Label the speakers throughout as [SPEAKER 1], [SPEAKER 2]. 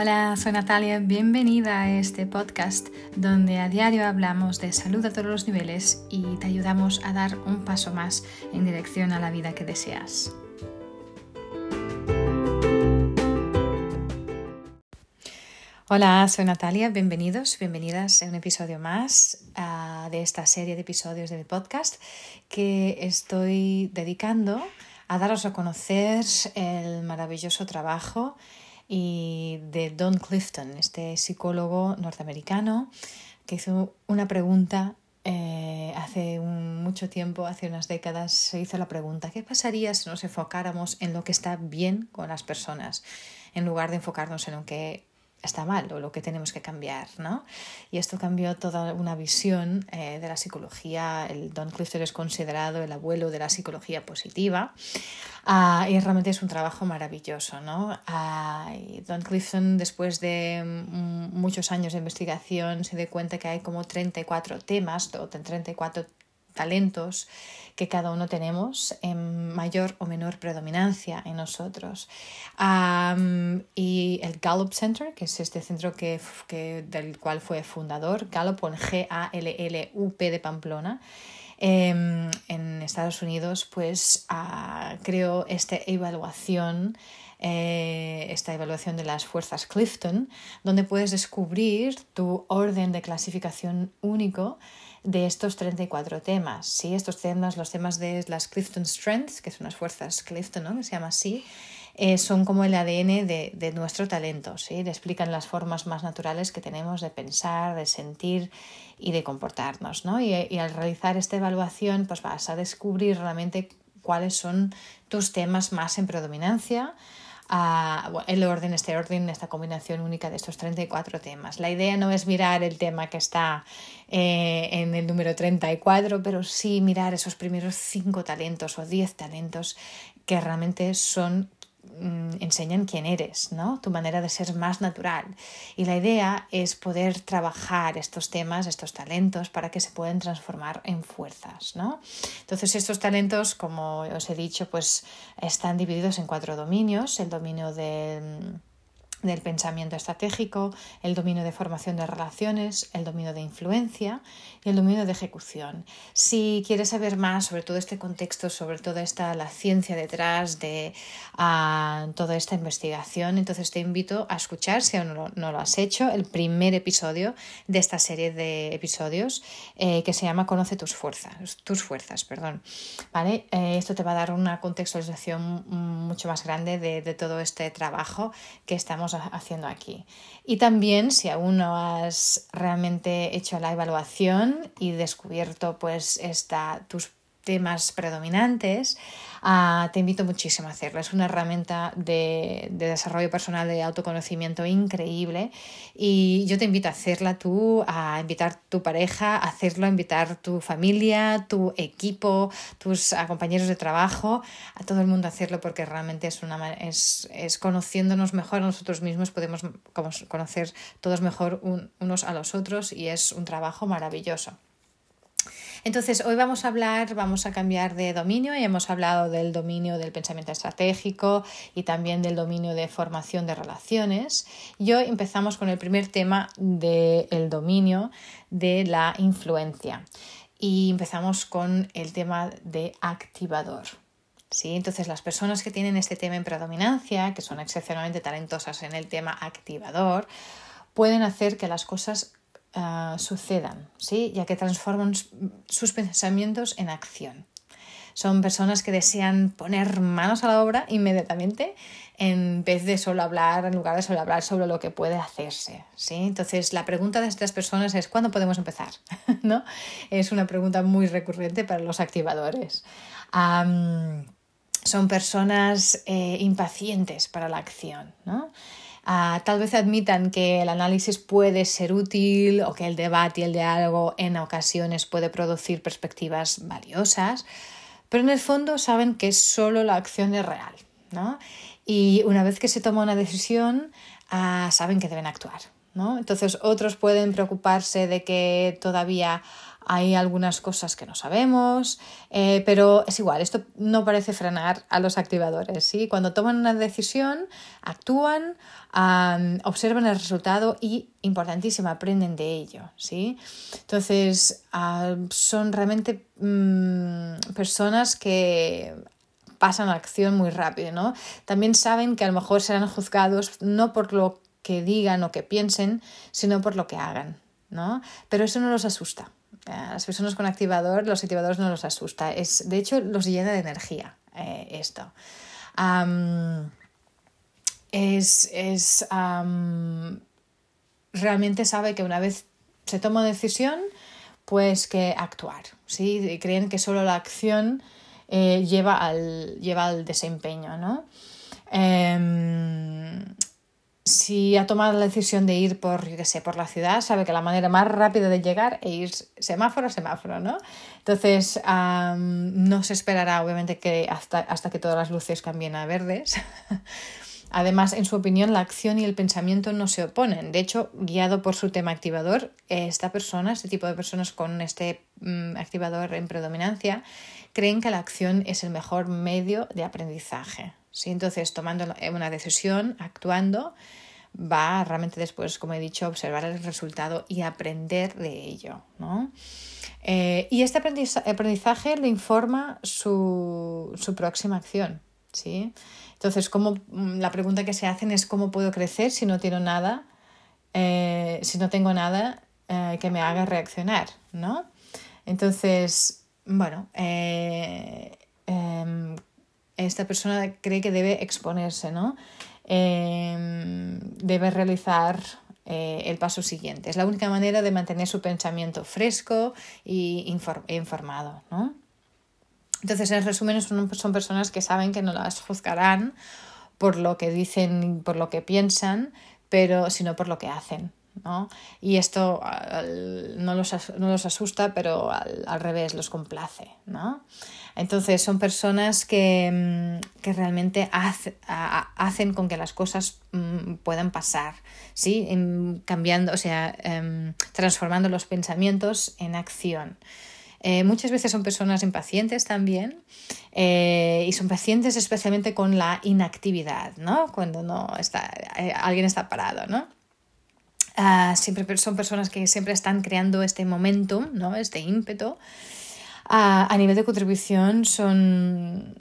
[SPEAKER 1] Hola, soy Natalia, bienvenida a este podcast donde a diario hablamos de salud a todos los niveles y te ayudamos a dar un paso más en dirección a la vida que deseas. Hola, soy Natalia, bienvenidos, bienvenidas a un episodio más uh, de esta serie de episodios de mi podcast que estoy dedicando a daros a conocer el maravilloso trabajo y de Don Clifton, este psicólogo norteamericano que hizo una pregunta eh, hace mucho tiempo, hace unas décadas, se hizo la pregunta, ¿qué pasaría si nos enfocáramos en lo que está bien con las personas en lugar de enfocarnos en lo que está mal o lo que tenemos que cambiar, ¿no? Y esto cambió toda una visión eh, de la psicología. El Don Clifton es considerado el abuelo de la psicología positiva uh, y realmente es un trabajo maravilloso, ¿no? Uh, Don Clifton, después de muchos años de investigación, se dio cuenta que hay como 34 temas o 34 talentos que cada uno tenemos en mayor o menor predominancia en nosotros. y el Gallup Center, que es este centro que, del cual fue fundador, Gallup G-A-L-L-U-P de Pamplona, em, en Estados Unidos, pues uh, creó esta evaluación. Eh, esta evaluación de las fuerzas Clifton, donde puedes descubrir tu orden de clasificación único de estos 34 temas. ¿sí? Estos temas, los temas de las Clifton Strengths, que son las fuerzas Clifton, ¿no? que se llama así, eh, son como el ADN de, de, nuestro talento. ¿sí? Explican las formas más naturales que tenemos de pensar, de sentir y de comportarnos. ¿no? Y, y al realizar esta evaluación pues vas a descubrir realmente cuáles son tus temas más en predominancia el orden, este orden, esta combinación única de estos 34 temas. La idea no es mirar el tema que está eh, en el número 34, pero sí mirar esos primeros 5 talentos o 10 talentos que realmente son enseñan quién eres, ¿no? Tu manera de ser más natural. Y la idea es poder trabajar estos temas, estos talentos, para que se puedan transformar en fuerzas, ¿no? Entonces, estos talentos, como os he dicho, pues están divididos en cuatro dominios. El dominio de del pensamiento estratégico, el dominio de formación de relaciones, el dominio de influencia y el dominio de ejecución. Si quieres saber más sobre todo este contexto, sobre toda esta la ciencia detrás de uh, toda esta investigación, entonces te invito a escuchar, si aún no, lo has hecho, el primer episodio de esta serie de episodios eh, que se llama Conoce tus fuerzas, tus fuerzas, perdón. ¿Vale? Eh, esto te va a dar una contextualización mucho más grande de, de todo este trabajo que estamos haciendo aquí. Y también si aún no has realmente hecho la evaluación y descubierto pues esta, tus temas predominantes, uh, te invito muchísimo a hacerlo. Es una herramienta de, de, desarrollo personal, de autoconocimiento increíble y yo te invito a hacerla tú, a invitar tu pareja, a hacerlo, a invitar tu familia, tu equipo, tus compañeros de trabajo, a todo el mundo a hacerlo porque realmente es, una, es conociéndonos mejor a nosotros mismos, podemos conocer todos mejor unos a los otros y es un trabajo maravilloso. Entonces, hoy vamos a hablar, vamos a cambiar de dominio y hemos hablado del dominio del pensamiento estratégico y también del dominio de formación de relaciones. Y hoy empezamos con el primer tema del dominio de la influencia y empezamos con el tema de activador. ¿Sí? Entonces, las personas que tienen este tema en predominancia, que son excepcionalmente talentosas en el tema activador, pueden hacer que las cosas Ah, sucedan, ¿sí? ya que transforman sus pensamientos en acción. Son personas que desean poner manos a la obra inmediatamente en vez de solo hablar, en lugar de solo hablar sobre lo que puede hacerse. ¿sí? Entonces, la pregunta de estas personas es ¿cuándo podemos empezar? ¿No? Es una pregunta muy recurrente para los activadores. son personas eh, impacientes para la acción. ¿no? Ah, tal vez admitan que el análisis puede ser útil o que el debate y el diálogo en ocasiones puede producir perspectivas valiosas, pero en el fondo saben que solo la acción es real. ¿no? Y una vez que se toma una decisión, ah, saben que deben actuar. ¿no? Entonces otros pueden preocuparse de que todavía hay algunas cosas que no sabemos, eh, pero es igual, esto no parece frenar a los activadores. ¿sí? Cuando toman una decisión, actúan, observan el resultado y, importantísimo, aprenden de ello. ¿sí? Entonces, son realmente mm, personas que pasan a acción muy rápido. ¿no? También saben que a lo mejor serán juzgados no por lo que digan o que piensen, sino por lo que hagan. ¿no? Pero eso no los asusta. A las personas con activador, los activadores no los asusta. Es, de hecho, los llena de energía eh, esto. es, es realmente sabe que una vez se toma decisión, pues que actuar. ¿sí? Creen que solo la acción eh, lleva, al, lleva al desempeño. ¿no? Em, si ha tomado la decisión de ir por, yo sé, por la ciudad, sabe que la manera más rápida de llegar es ir semáforo a semáforo, ¿no? Entonces, no se esperará, obviamente, que hasta, hasta que todas las luces cambien a verdes. Además, en su opinión, la acción y el pensamiento no se oponen. De hecho, guiado por su tema activador, esta persona, este tipo de personas con este mm, activador en predominancia, creen que la acción es el mejor medio de aprendizaje. ¿Sí? Entonces, tomando una decisión, actuando, va realmente después, como he dicho, observar el resultado y aprender de ello. ¿no? Eh, y este aprendizaje le informa su, su próxima acción. ¿sí? Entonces, ¿cómo, mm, la pregunta que se hacen es cómo puedo crecer si no tengo nada, eh, si no tengo nada eh, que me haga reaccionar, ¿no? Entonces, bueno, em, esta persona cree que debe exponerse, ¿no? Em, debe realizar eh, el paso siguiente. Es la única manera de mantener su pensamiento fresco e informado, ¿no? Entonces, en resumen, son, son personas que saben que no las juzgarán por lo que dicen, por lo que piensan, pero sino por lo que hacen. ¿No? Y esto no los, no los asusta, pero al, al, revés los complace. ¿no? Entonces son personas que, mm, que realmente hace, hacen con que las cosas mm, puedan pasar, ¿sí? cambiando, o sea, em, transformando los pensamientos en acción. Eh, muchas veces son personas impacientes también eh, y son pacientes especialmente con la inactividad, ¿no? Cuando no está, eh, alguien está parado, ¿no? Ah, siempre son personas que siempre están creando este momentum, ¿no? Este ímpetu. Ah, a nivel de contribución son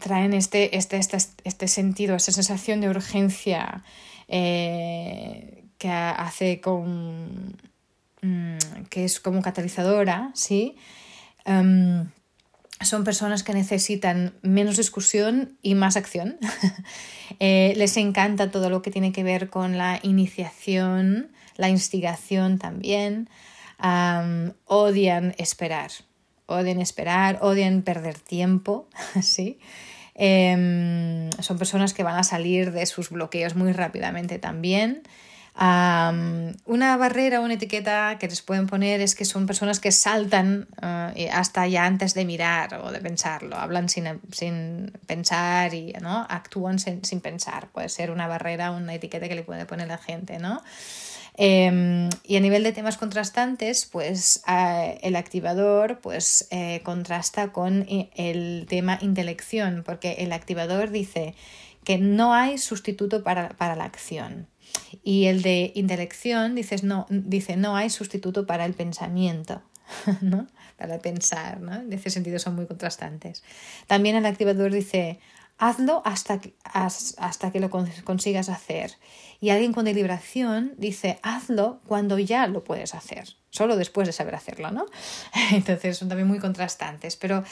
[SPEAKER 1] traen este, este, este, este sentido, esta sensación de urgencia que hace con Mm, que es como catalizadora, ¿sí? Em, son personas que necesitan menos discusión y más acción. Eh, les encanta todo lo que tiene que ver con la iniciación, la instigación también. odian esperar, odian esperar, odian perder tiempo, ¿sí? Em, son personas que van a salir de sus bloqueos muy rápidamente también una barrera una etiqueta que les pueden poner es que son personas que saltan eh, hasta ya antes de mirar o de pensarlo, hablan sin, sin pensar y ¿no? actúan sin, sin, pensar. Puede ser una barrera, una etiqueta que le puede poner la gente. ¿no? Em, y a nivel de temas contrastantes, pues eh, el activador pues, eh, contrasta con el tema intelección, porque el activador dice que no hay sustituto para, para la acción. Y el de intelección dices, no, dice no hay sustituto para el pensamiento, ¿no? para pensar. ¿no? En ese sentido son muy contrastantes. También el activador dice hazlo hasta que, hasta que lo consigas hacer. Y alguien con deliberación dice hazlo cuando ya lo puedes hacer, solo después de saber hacerlo. ¿no? Entonces son también muy contrastantes. Pero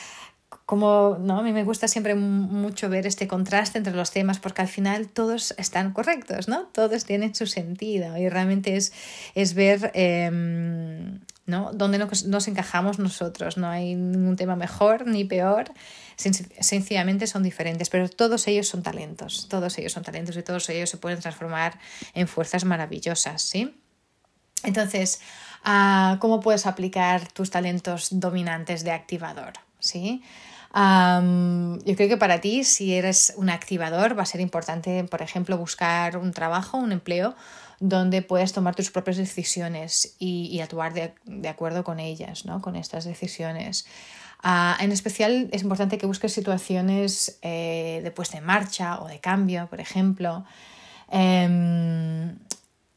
[SPEAKER 1] como ¿no? a mí me gusta siempre mucho ver este contraste entre los temas porque al final todos están correctos, ¿no? Todos tienen su sentido y realmente es, es ver em, ¿no? dónde nos, encajamos nosotros. No hay ningún tema mejor ni peor, sencillamente son diferentes, pero todos ellos son talentos, todos ellos son talentos y todos ellos se pueden transformar en fuerzas maravillosas, ¿sí? Entonces, ah, ¿cómo puedes aplicar tus talentos dominantes de activador? ¿sí? Yo creo que para ti, si eres un activador, va a ser importante, por ejemplo, buscar un trabajo, un empleo donde puedes tomar tus propias decisiones y, actuar de, acuerdo con ellas, ¿no? con estas decisiones. Ah, en especial es importante que busques situaciones eh, de puesta en marcha o de cambio, por ejemplo. Em,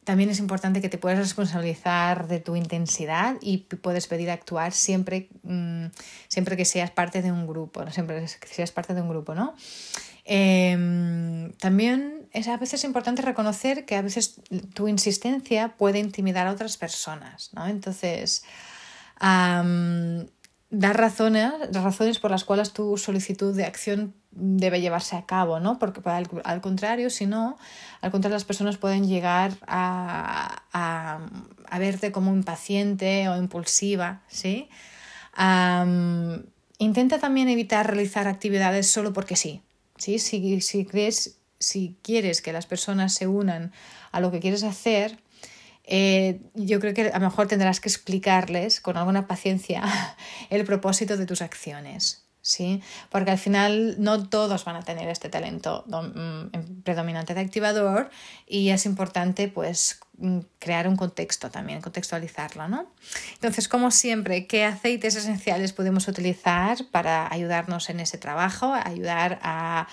[SPEAKER 1] también es importante que te puedas responsabilizar de tu intensidad y puedes pedir actuar siempre, mm, siempre que seas parte de un grupo, siempre que seas parte de un grupo, ¿no? También es a veces importante reconocer que a veces tu insistencia puede intimidar a otras personas, ¿no? Entonces, dar razones, razones por las cuales tu solicitud de acción debe llevarse a cabo, ¿no? Porque al, contrario, si no, al contrario, las personas pueden llegar a, a, verte como impaciente o impulsiva, ¿sí? intenta también evitar realizar actividades solo porque sí, ¿sí? Si, si, crees, si quieres que las personas se unan a lo que quieres hacer, eh, yo creo que a lo mejor tendrás que explicarles con alguna paciencia el propósito de tus acciones. ¿Sí? Porque al final no todos van a tener este talento mm, predominante de activador y es importante pues mm, crear un contexto también, contextualizarlo, ¿no? Entonces, como siempre, ¿qué aceites esenciales podemos utilizar para ayudarnos en ese trabajo, ayudar a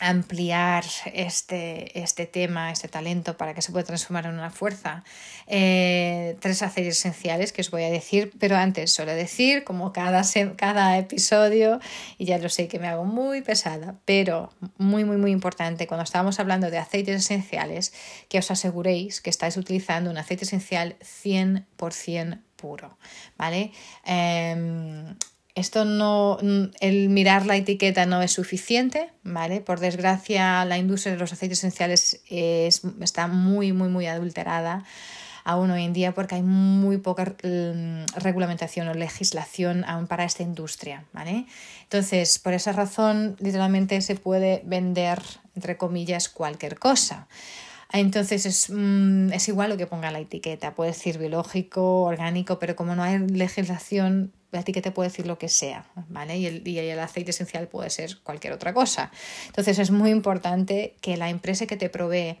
[SPEAKER 1] ampliar este, este tema, este talento para que se pueda transformar en una fuerza. Eh, tres aceites esenciales que os voy a decir, pero antes solo decir, como cada, cada episodio, y ya lo sé que me hago muy pesada, pero muy, muy, muy importante, cuando estamos hablando de aceites esenciales, que os aseguréis que estáis utilizando un aceite esencial 100% puro, ¿vale? Em, esto no, el mirar la etiqueta no es suficiente, ¿vale? Por desgracia, la industria de los aceites esenciales es, está muy, muy, muy adulterada aún hoy en día porque hay muy poca mm, regulamentación o legislación aún para esta industria, ¿vale? Entonces, por esa razón, literalmente se puede vender, entre comillas, cualquier cosa. Entonces es, mm, es, igual lo que ponga la etiqueta, puede decir biológico, orgánico, pero como no hay legislación, la etiqueta puede decir lo que sea, ¿vale? Y el, y el aceite esencial puede ser cualquier otra cosa. Entonces es muy importante que la empresa que te provee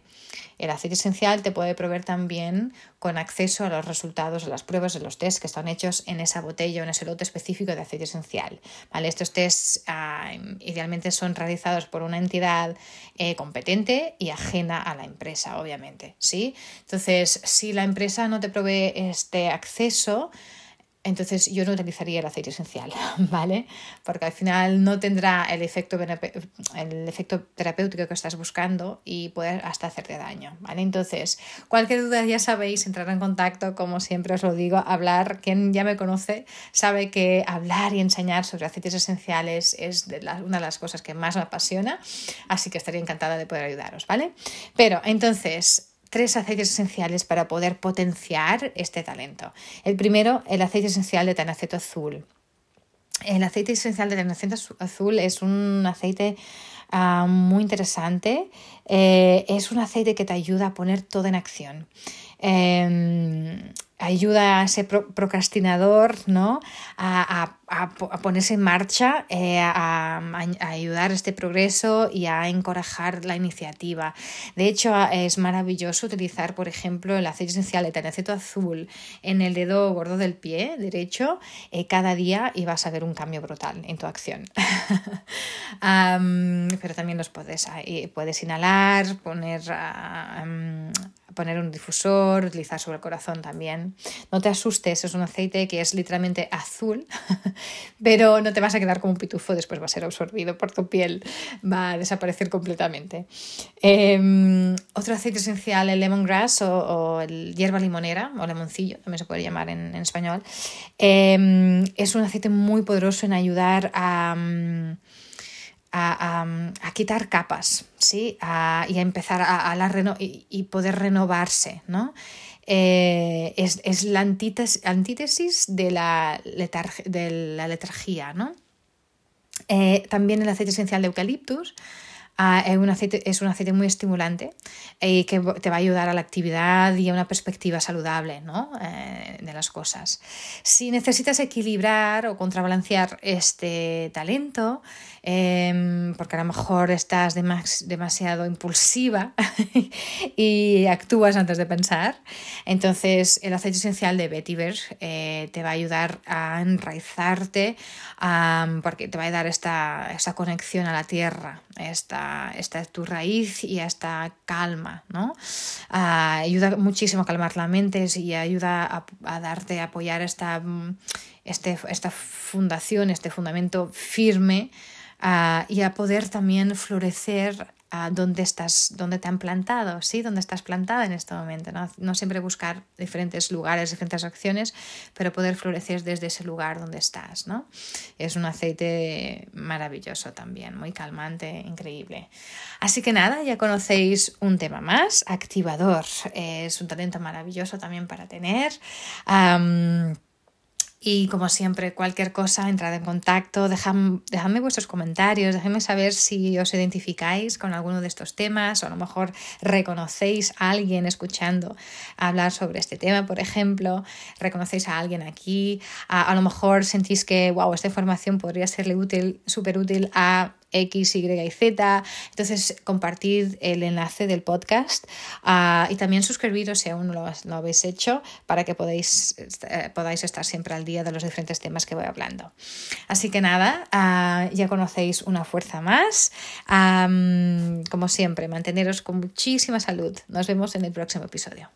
[SPEAKER 1] el aceite esencial te puede proveer también con acceso a los resultados de las pruebas de los tests que están hechos en esa botella o en ese lote específico de aceite esencial. ¿vale? Estos tests ah, idealmente son realizados por una entidad eh, competente y ajena a la empresa, obviamente. ¿sí? Entonces, si la empresa no te provee este acceso, entonces yo no utilizaría el aceite esencial, ¿vale? Porque al final no tendrá el efecto, el efecto terapéutico que estás buscando y puede hasta hacerte daño, ¿vale? Entonces, cualquier duda ya sabéis, entrar en contacto, como siempre os lo digo, hablar, quien ya me conoce sabe que hablar y enseñar sobre aceites esenciales es de una de las cosas que más me apasiona, así que estaría encantada de poder ayudaros, ¿vale? Pero entonces, tres aceites esenciales para poder potenciar este talento. El primero, el aceite esencial de tanaceto azul. El aceite esencial de tanaceto azul es un aceite ah, muy interesante. Eh, es un aceite que te ayuda a poner todo en acción. Em, ayuda a ese procrastinador ¿no? a, ponerse en marcha, eh, a, ayudar a este progreso y a encorajar la iniciativa. De hecho, es maravilloso utilizar, por ejemplo, el aceite esencial de tanaceto azul en el dedo gordo del pie derecho eh, cada día y vas a ver un cambio brutal en tu acción. pero también los puedes, puedes inhalar, poner poner un difusor, utilizar sobre el corazón también. No te asustes, es un aceite que es literalmente azul, pero no te vas a quedar como un pitufo, después va a ser absorbido por tu piel, va a desaparecer completamente. Em, otro aceite esencial, el lemongrass o, el hierba limonera o limoncillo, también se puede llamar en, español, em, es un aceite muy poderoso en ayudar a... Mm, a, quitar capas, ¿sí? y a empezar a, la y, poder renovarse, ¿no? Eh, es, la antítesis, de, la de la letargía, ¿no? Eh, también el aceite esencial de eucaliptus Es, un aceite, es un aceite muy estimulante y que te va a ayudar a la actividad y a una perspectiva saludable ¿no? Eh, de las cosas. Si necesitas equilibrar o contrabalancear este talento, em, porque a lo mejor estás demasiado impulsiva y actúas antes de pensar, entonces el aceite esencial de vetiver eh, te va a ayudar a enraizarte porque te va a dar esta, esta conexión a la tierra, esta esta, es tu raíz y esta calma, ¿no? Ah, ayuda muchísimo a calmar la mente y ayuda a, darte, a apoyar esta, mm, este, esta fundación, este fundamento firme ah, y a poder también florecer a dónde estás, dónde te han plantado, ¿sí? Dónde estás plantada en este momento. ¿no? siempre buscar diferentes lugares, diferentes acciones, pero poder florecer desde ese lugar donde estás, ¿no? Es un aceite maravilloso también, muy calmante, increíble. Así que nada, ya conocéis un tema más, activador. Es un talento maravilloso también para tener. Y como siempre, cualquier cosa, entrad en contacto, dejadme vuestros comentarios, dejadme saber si os identificáis con alguno de estos temas o a lo mejor reconocéis a alguien escuchando hablar sobre este tema, por ejemplo, reconocéis a alguien aquí, a, a lo mejor sentís que, wow, esta información podría serle útil, súper útil a X, Y y Z. Entonces, compartid el enlace del podcast ah, y también suscribiros si aún no lo, habéis hecho para que podáis, eh, podáis estar siempre al día de los diferentes temas que voy hablando. Así que nada, ah, ya conocéis una fuerza más. como siempre, manteneros con muchísima salud. Nos vemos en el próximo episodio.